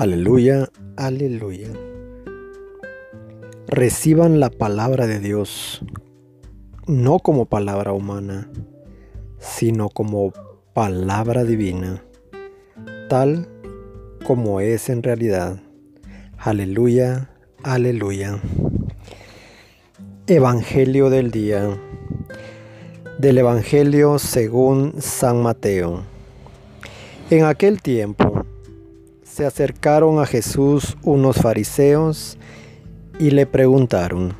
Aleluya, aleluya. Reciban la palabra de Dios, no como palabra humana, sino como palabra divina, tal como es en realidad. Aleluya, aleluya. Evangelio del día. Del Evangelio según San Mateo. En aquel tiempo se acercaron a Jesús unos fariseos y le preguntaron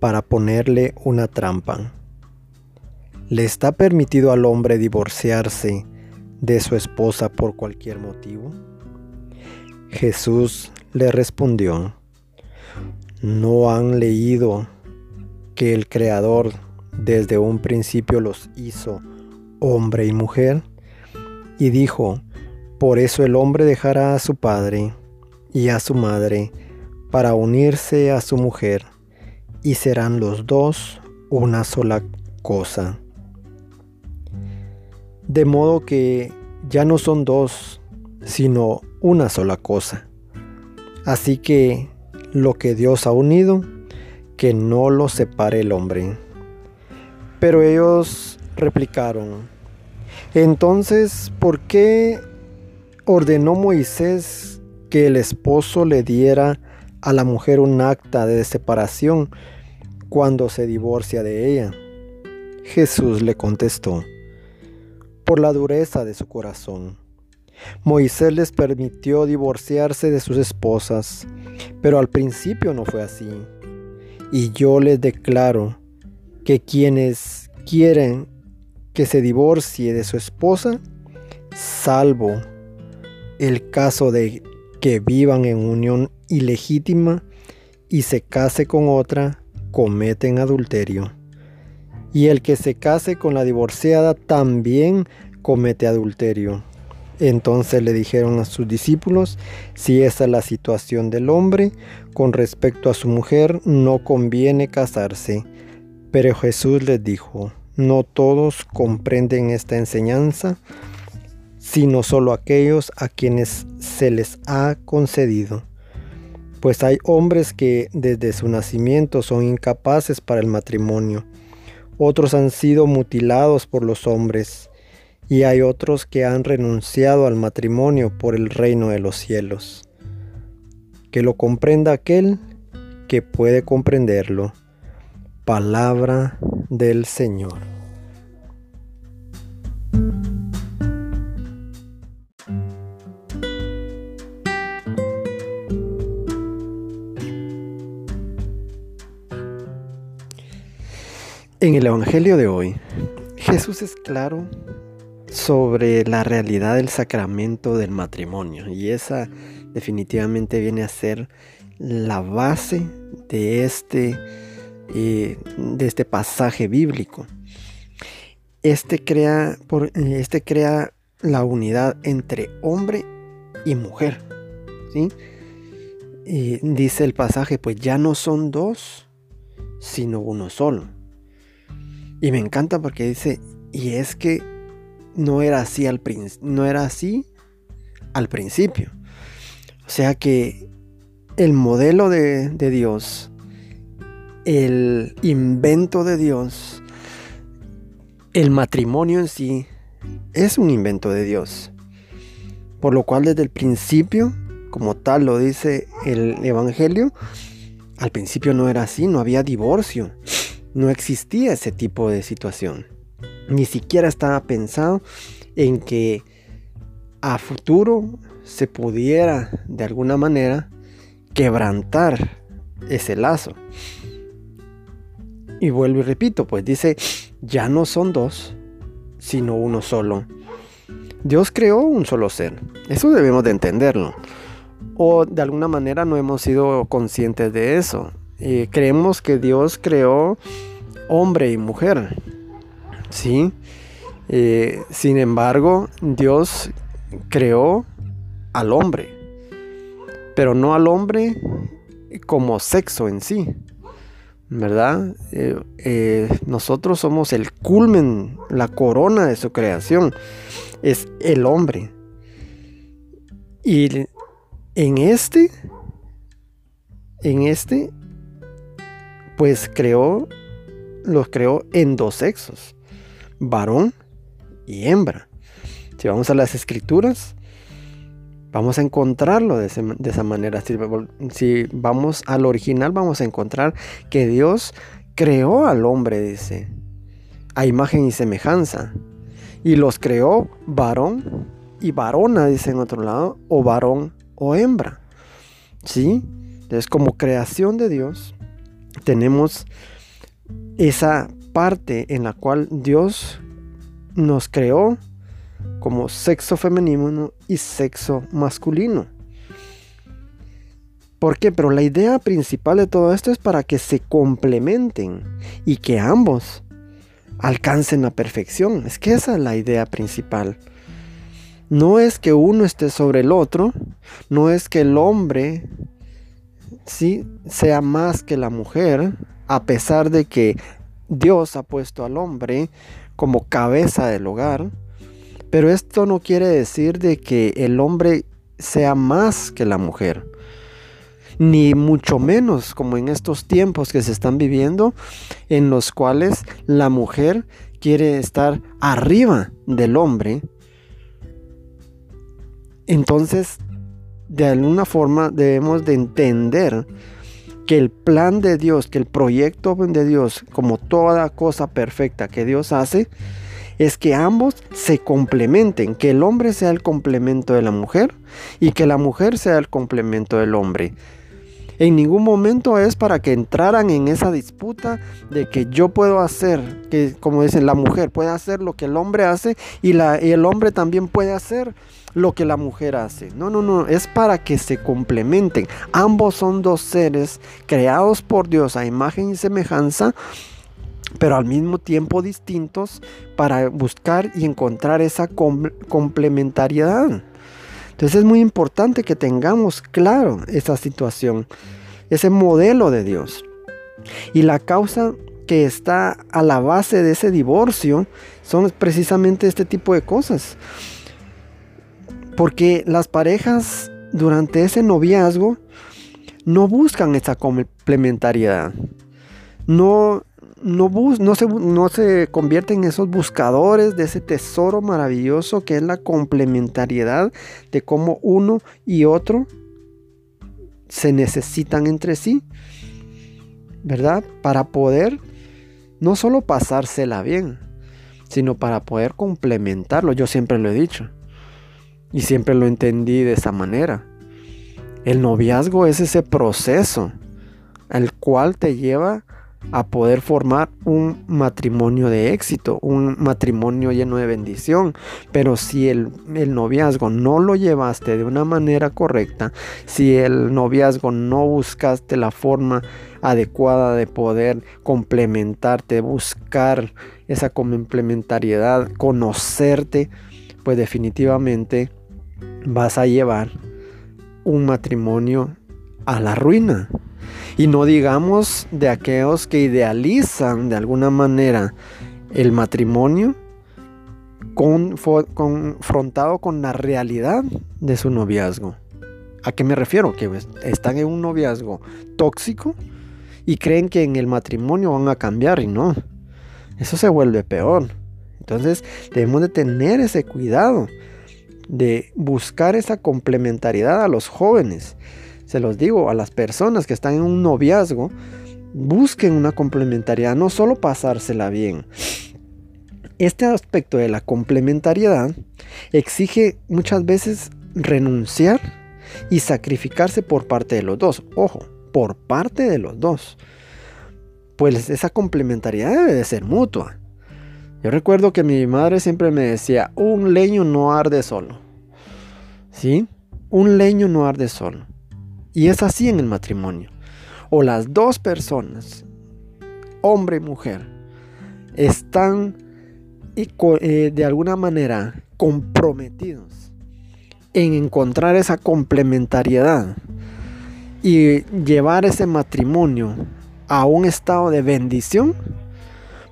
para ponerle una trampa. ¿Le está permitido al hombre divorciarse de su esposa por cualquier motivo? Jesús le respondió, ¿no han leído que el Creador desde un principio los hizo hombre y mujer? Y dijo, por eso el hombre dejará a su padre y a su madre para unirse a su mujer, y serán los dos una sola cosa. De modo que ya no son dos, sino una sola cosa. Así que lo que Dios ha unido, que no lo separe el hombre. Pero ellos replicaron, entonces, ¿por qué ordenó Moisés que el esposo le diera a la mujer un acta de separación cuando se divorcia de ella? Jesús le contestó, por la dureza de su corazón. Moisés les permitió divorciarse de sus esposas, pero al principio no fue así. Y yo les declaro que quienes quieren que se divorcie de su esposa, salvo el caso de que vivan en unión ilegítima y se case con otra, cometen adulterio. Y el que se case con la divorciada también comete adulterio. Entonces le dijeron a sus discípulos, si esa es la situación del hombre, con respecto a su mujer no conviene casarse. Pero Jesús les dijo, no todos comprenden esta enseñanza, sino solo aquellos a quienes se les ha concedido. Pues hay hombres que desde su nacimiento son incapaces para el matrimonio, otros han sido mutilados por los hombres, y hay otros que han renunciado al matrimonio por el reino de los cielos. Que lo comprenda aquel que puede comprenderlo. Palabra del Señor. En el Evangelio de hoy, Jesús es claro sobre la realidad del sacramento del matrimonio y esa definitivamente viene a ser la base de este, eh, de este pasaje bíblico. Este crea, por, este crea la unidad entre hombre y mujer. ¿sí? Y dice el pasaje, pues ya no son dos, sino uno solo. Y me encanta porque dice, y es que no era así al, no era así al principio. O sea que el modelo de, de Dios, el invento de Dios, el matrimonio en sí, es un invento de Dios. Por lo cual desde el principio, como tal lo dice el Evangelio, al principio no era así, no había divorcio no existía ese tipo de situación. Ni siquiera estaba pensado en que a futuro se pudiera de alguna manera quebrantar ese lazo. Y vuelvo y repito, pues dice, ya no son dos, sino uno solo. Dios creó un solo ser. Eso debemos de entenderlo. O de alguna manera no hemos sido conscientes de eso. Eh, creemos que Dios creó hombre y mujer. ¿Sí? Eh, sin embargo, Dios creó al hombre, pero no al hombre como sexo en sí. ¿Verdad? Eh, nosotros somos el culmen, la corona de su creación. Es el hombre. Y en este, en este, pues creó, los creó en dos sexos, varón y hembra. Si vamos a las escrituras, vamos a encontrarlo de, esa manera. Si, si, vamos al original, vamos a encontrar que Dios creó al hombre, dice, a imagen y semejanza. Y los creó varón y varona, dice en otro lado, o varón o hembra. ¿Sí? Entonces, como creación de Dios, tenemos esa parte en la cual Dios nos creó como sexo femenino y sexo masculino. ¿Por qué? Pero la idea principal de todo esto es para que se complementen y que ambos alcancen la perfección. Es que esa es la idea principal. No es que uno esté sobre el otro, no es que el hombre sí sea más que la mujer, a pesar de que Dios ha puesto al hombre como cabeza del hogar, pero esto no quiere decir de que el hombre sea más que la mujer, ni mucho menos como en estos tiempos que se están viviendo, en los cuales la mujer quiere estar arriba del hombre. Entonces, de alguna forma debemos de entender que el plan de Dios, que el proyecto de Dios, como toda cosa perfecta que Dios hace, es que ambos se complementen, que el hombre sea el complemento de la mujer y que la mujer sea el complemento del hombre. En ningún momento es para que entraran en esa disputa de que yo puedo hacer, que como dicen, la mujer puede hacer lo que el hombre hace y, y el hombre también puede hacer lo que la mujer hace. No, no, no, es para que se complementen. Ambos son dos seres creados por Dios a imagen y semejanza pero al mismo tiempo distintos para buscar y encontrar esa complementariedad. Entonces es muy importante que tengamos claro esa situación, ese modelo de Dios. Y la causa que está a la base de ese divorcio son precisamente este tipo de cosas. Porque las parejas durante ese noviazgo no buscan esa complementariedad. No no, no, se, no se convierten en esos buscadores de ese tesoro maravilloso que es la complementariedad de cómo uno y otro se necesitan entre sí, ¿verdad? Para poder no solo pasársela bien, sino para poder complementarlo. Yo siempre lo he dicho y siempre lo entendí de esa manera. El noviazgo es ese proceso al cual te lleva a poder formar un matrimonio de éxito, un matrimonio lleno de bendición. Pero si el, noviazgo no lo llevaste de una manera correcta, si el noviazgo no buscaste la forma adecuada de poder complementarte, buscar esa complementariedad, conocerte, pues definitivamente vas a llevar un matrimonio a la ruina. Y no digamos de aquellos que idealizan de alguna manera el matrimonio confrontado con la realidad de su noviazgo. ¿A qué me refiero? Que pues, están en un noviazgo tóxico y creen que en el matrimonio van a cambiar y no. Eso se vuelve peor. Entonces debemos de tener ese cuidado de buscar esa complementariedad a los jóvenes se los digo, a las personas que están en un noviazgo, busquen una complementariedad, no solo pasársela bien. Este aspecto de la complementariedad exige muchas veces renunciar y sacrificarse por parte de los dos. Ojo, por parte de los dos. Pues esa complementariedad debe de ser mutua. Yo recuerdo que mi madre siempre me decía, un leño no arde solo. ¿Sí? Un leño no arde solo. Y es así en el matrimonio. O las dos personas, hombre y mujer, están eh, de alguna manera comprometidos en encontrar esa complementariedad y llevar ese matrimonio a un estado de bendición,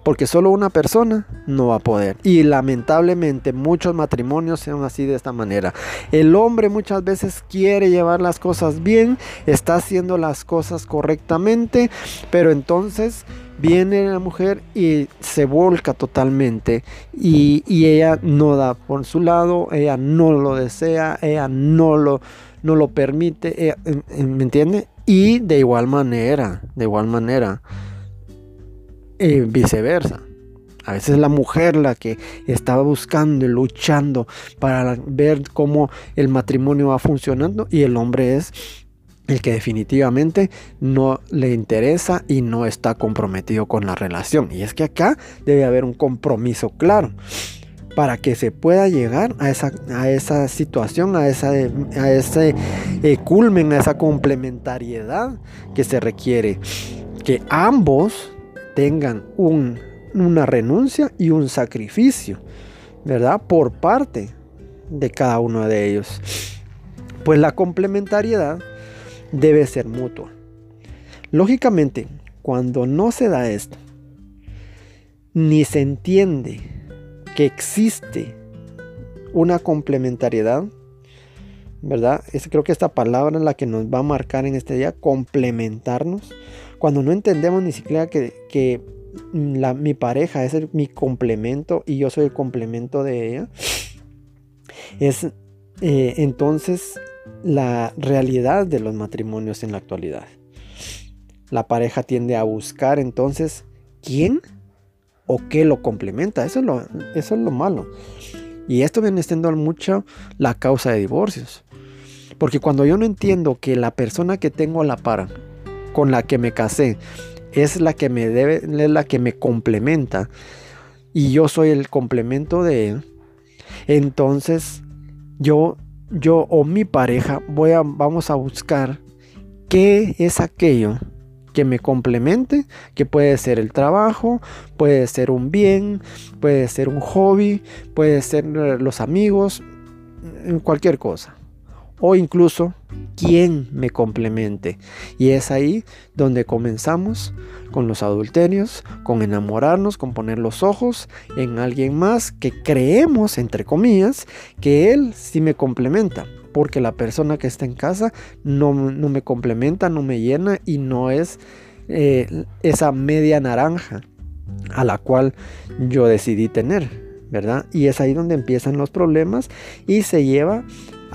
porque solo una persona no va a poder. Y lamentablemente muchos matrimonios son así de esta manera. El hombre muchas veces quiere llevar las cosas bien, está haciendo las cosas correctamente, pero entonces viene la mujer y se volca totalmente y, ella no da por su lado, ella no lo desea, ella no lo, no lo permite, ¿me entiende? Y de igual manera, de igual manera, eh, viceversa. A veces la mujer la que estaba buscando y luchando para ver cómo el matrimonio va funcionando y el hombre es el que definitivamente no le interesa y no está comprometido con la relación. Y es que acá debe haber un compromiso claro para que se pueda llegar a esa, a esa situación, a, esa, a ese eh, culmen, a esa complementariedad que se requiere. Que ambos tengan un, una renuncia y un sacrificio, ¿verdad? Por parte de cada uno de ellos. Pues la complementariedad debe ser mutua. Lógicamente, cuando no se da esto, ni se entiende que existe una complementariedad, ¿verdad? Creo que esta palabra es la que nos va a marcar en este día, complementarnos. Cuando no entendemos ni siquiera que, mi pareja es mi complemento y yo soy el complemento de ella, es eh, entonces la realidad de los matrimonios en la actualidad. La pareja tiende a buscar entonces quién o qué lo complementa. Eso es lo, eso es lo malo. Y esto viene siendo mucho la causa de divorcios. Porque cuando yo no entiendo que la persona que tengo a la par, con la que me casé, es la que me debe, es la que me complementa, y yo soy el complemento de él, entonces yo yo o mi pareja vamos a buscar qué es aquello que me complemente, que puede ser el trabajo, puede ser un bien, puede ser un hobby, puede ser los amigos, cualquier cosa o incluso quién me complemente. Y es ahí donde comenzamos con los adulterios, con enamorarnos, con poner los ojos en alguien más que creemos, entre comillas, que él sí me complementa. Porque la persona que está en casa no, me complementa, no me llena y no es eh, esa media naranja a la cual yo decidí tener. ¿verdad? Y es ahí donde empiezan los problemas y se lleva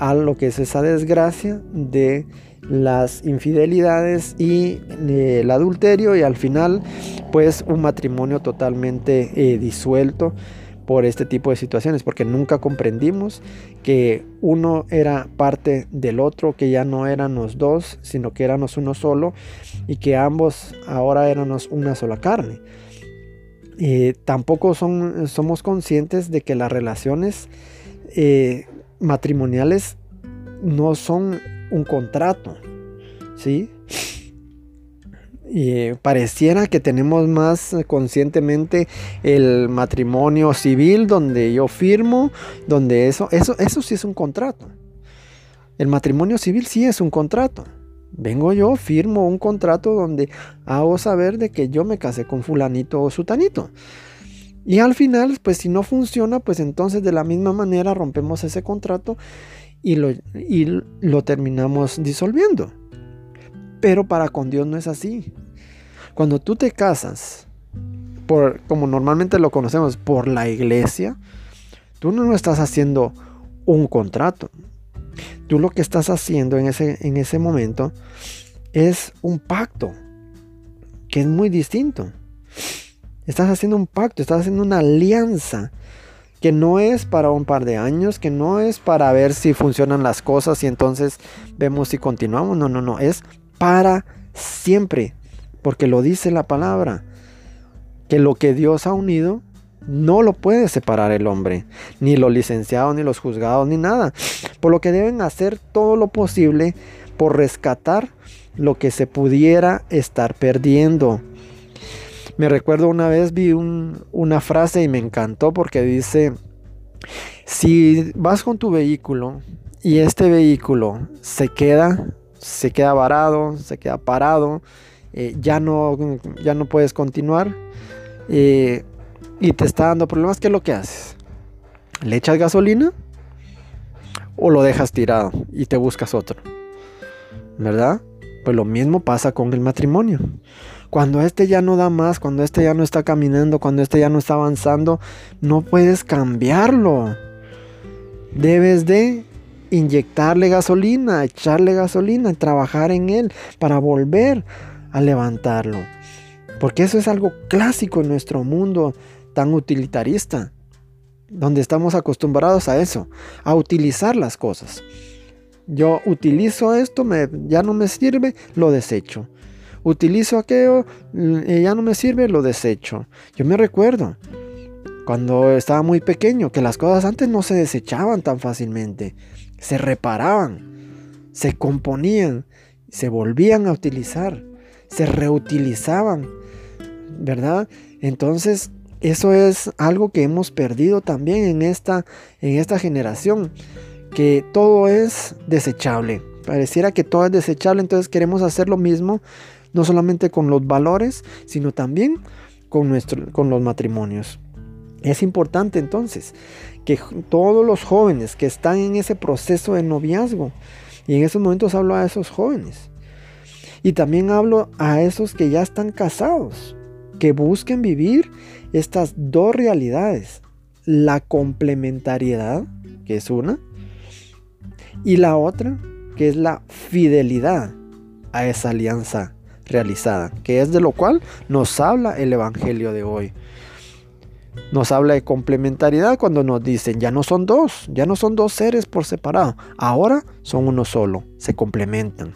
a lo que es esa desgracia de las infidelidades y el adulterio y al final pues un matrimonio totalmente eh, disuelto por este tipo de situaciones porque nunca comprendimos que uno era parte del otro que ya no éramos dos sino que éramos uno solo y que ambos ahora éramos una sola carne. Eh, tampoco son, somos conscientes de que las relaciones eh, matrimoniales no son un contrato, ¿sí? Y pareciera que tenemos más conscientemente el matrimonio civil donde yo firmo, donde eso, eso, eso sí es un contrato. El matrimonio civil sí es un contrato. Vengo yo, firmo un contrato donde hago saber de que yo me casé con fulanito o sutanito. Y al final, pues si no funciona, pues entonces de la misma manera rompemos ese contrato y lo, y lo terminamos disolviendo. Pero para con Dios no es así. Cuando tú te casas, por, como normalmente lo conocemos, por la iglesia, tú no estás haciendo un contrato. Tú lo que estás haciendo en ese, en ese momento es un pacto, que es muy distinto. Estás haciendo un pacto, estás haciendo una alianza que no es para un par de años, que no es para ver si funcionan las cosas y entonces vemos si continuamos. No, no, no, es para siempre, porque lo dice la palabra, que lo que Dios ha unido no lo puede separar el hombre, ni los licenciados, ni los juzgados, ni nada. Por lo que deben hacer todo lo posible por rescatar lo que se pudiera estar perdiendo. Me recuerdo una vez vi una frase y me encantó porque dice, si vas con tu vehículo y este vehículo se queda, se queda varado, se queda parado, eh, ya, no, ya no puedes continuar, eh, y te está dando problemas, ¿qué es lo que haces? ¿Le echas gasolina? ¿O lo dejas tirado y te buscas otro? ¿Verdad? Pues lo mismo pasa con el matrimonio. Cuando este ya no da más, cuando este ya no está caminando, cuando este ya no está avanzando, no puedes cambiarlo. Debes de inyectarle gasolina, echarle gasolina, trabajar en él para volver a levantarlo. Porque eso es algo clásico en nuestro mundo tan utilitarista, donde estamos acostumbrados a eso, a utilizar las cosas. Yo utilizo esto, me, ya no me sirve, lo desecho. Utilizo aquello, mm, ya no me sirve, lo desecho. Yo me recuerdo cuando estaba muy pequeño que las cosas antes no se desechaban tan fácilmente, se reparaban, se componían, se volvían a utilizar, se reutilizaban, ¿verdad? Entonces, eso es algo que hemos perdido también en esta, en esta generación que todo es desechable. Pareciera que todo es desechable, entonces queremos hacer lo mismo, no solamente con los valores, sino también con, con los matrimonios. Es importante entonces que todos los jóvenes que están en ese proceso de noviazgo, y en esos momentos hablo a esos jóvenes, y también hablo a esos que ya están casados, que busquen vivir estas dos realidades, la complementariedad, que es una, y la otra, que es la fidelidad a esa alianza realizada, que es de lo cual nos habla el Evangelio de hoy. Nos habla de complementariedad cuando nos dicen, ya no son dos, ya no son dos seres por separado, ahora son uno solo, se complementan.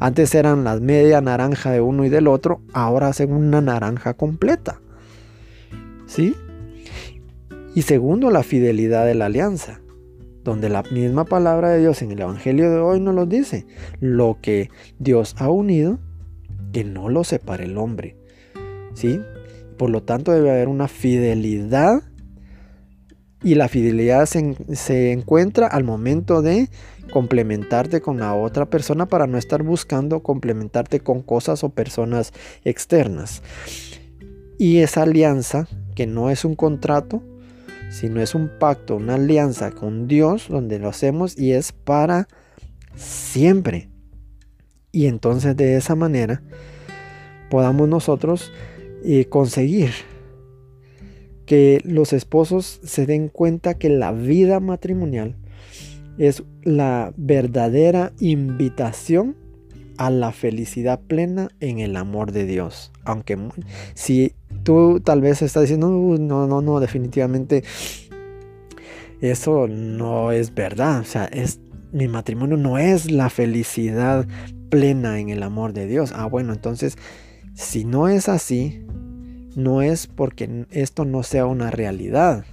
Antes eran las media naranja de uno y del otro, ahora hacen una naranja completa. ¿Sí? Y segundo, la fidelidad de la alianza donde la misma palabra de Dios en el Evangelio de hoy nos lo dice. Lo que Dios ha unido, que no lo separe el hombre. ¿Sí? Por lo tanto debe haber una fidelidad y la fidelidad se, se, encuentra al momento de complementarte con la otra persona para no estar buscando complementarte con cosas o personas externas. Y esa alianza, que no es un contrato, si no es un pacto, una alianza con Dios donde lo hacemos y es para siempre. Y entonces de esa manera podamos nosotros eh, conseguir que los esposos se den cuenta que la vida matrimonial es la verdadera invitación a la felicidad plena en el amor de Dios. Aunque si tú tal vez estás diciendo, no, no, no, definitivamente eso no es verdad. O sea, es, mi matrimonio no es la felicidad plena en el amor de Dios. Ah, bueno, entonces, si no es así, no es porque esto no sea una realidad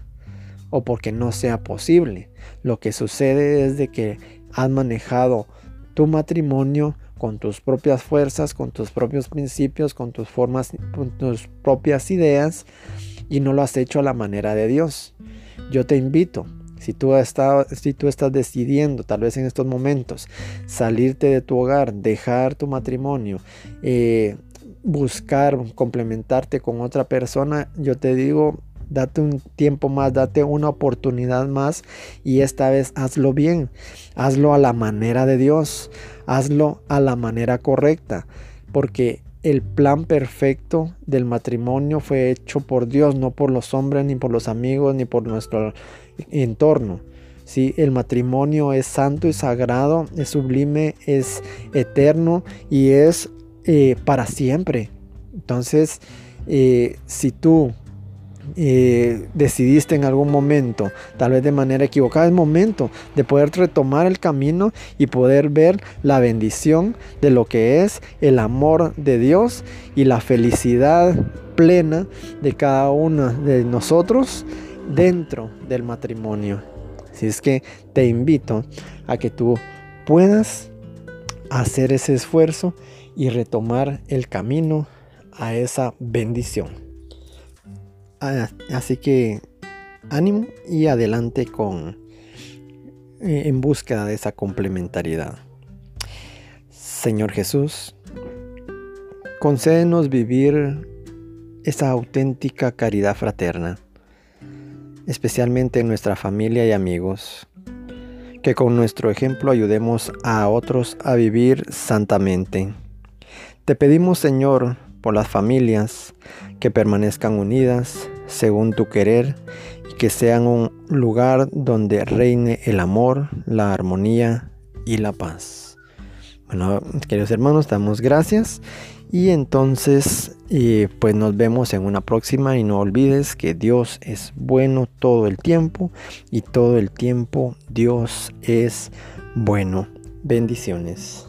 o porque no sea posible. Lo que sucede es de que has manejado tu matrimonio con tus propias fuerzas, con tus propios principios, con tus formas, con tus propias ideas y no lo has hecho a la manera de Dios. Yo te invito, si tú, estás, decidiendo, tal vez en estos momentos, salirte de tu hogar, dejar tu matrimonio, eh, buscar complementarte con otra persona, yo te digo, date un tiempo más, date una oportunidad más y esta vez hazlo bien, hazlo a la manera de Dios, hazlo a la manera correcta, porque el plan perfecto del matrimonio fue hecho por Dios, no por los hombres, ni por los amigos, ni por nuestro entorno. ¿sí? El matrimonio es santo y sagrado, es sublime, es eterno y es eh, para siempre. Entonces, eh, si tú eh, decidiste en algún momento, tal vez de manera equivocada, es momento de poder retomar el camino y poder ver la bendición de lo que es el amor de Dios y la felicidad plena de cada uno de nosotros dentro del matrimonio. Así es que te invito a que tú puedas hacer ese esfuerzo y retomar el camino a esa bendición. Ah, así que ánimo y adelante con eh, en búsqueda de esa complementariedad. Señor Jesús, concédenos vivir esa auténtica caridad fraterna, especialmente en nuestra familia y amigos. Que con nuestro ejemplo ayudemos a otros a vivir santamente. Te pedimos, Señor, por las familias, que permanezcan unidas según tu querer y que sean un lugar donde reine el amor, la armonía y la paz. Bueno, queridos hermanos, damos gracias y entonces eh, pues nos vemos en una próxima y no olvides que Dios es bueno todo el tiempo y todo el tiempo Dios es bueno. Bendiciones.